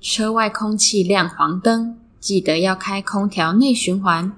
车外空气亮黄灯记得要开空调内循环。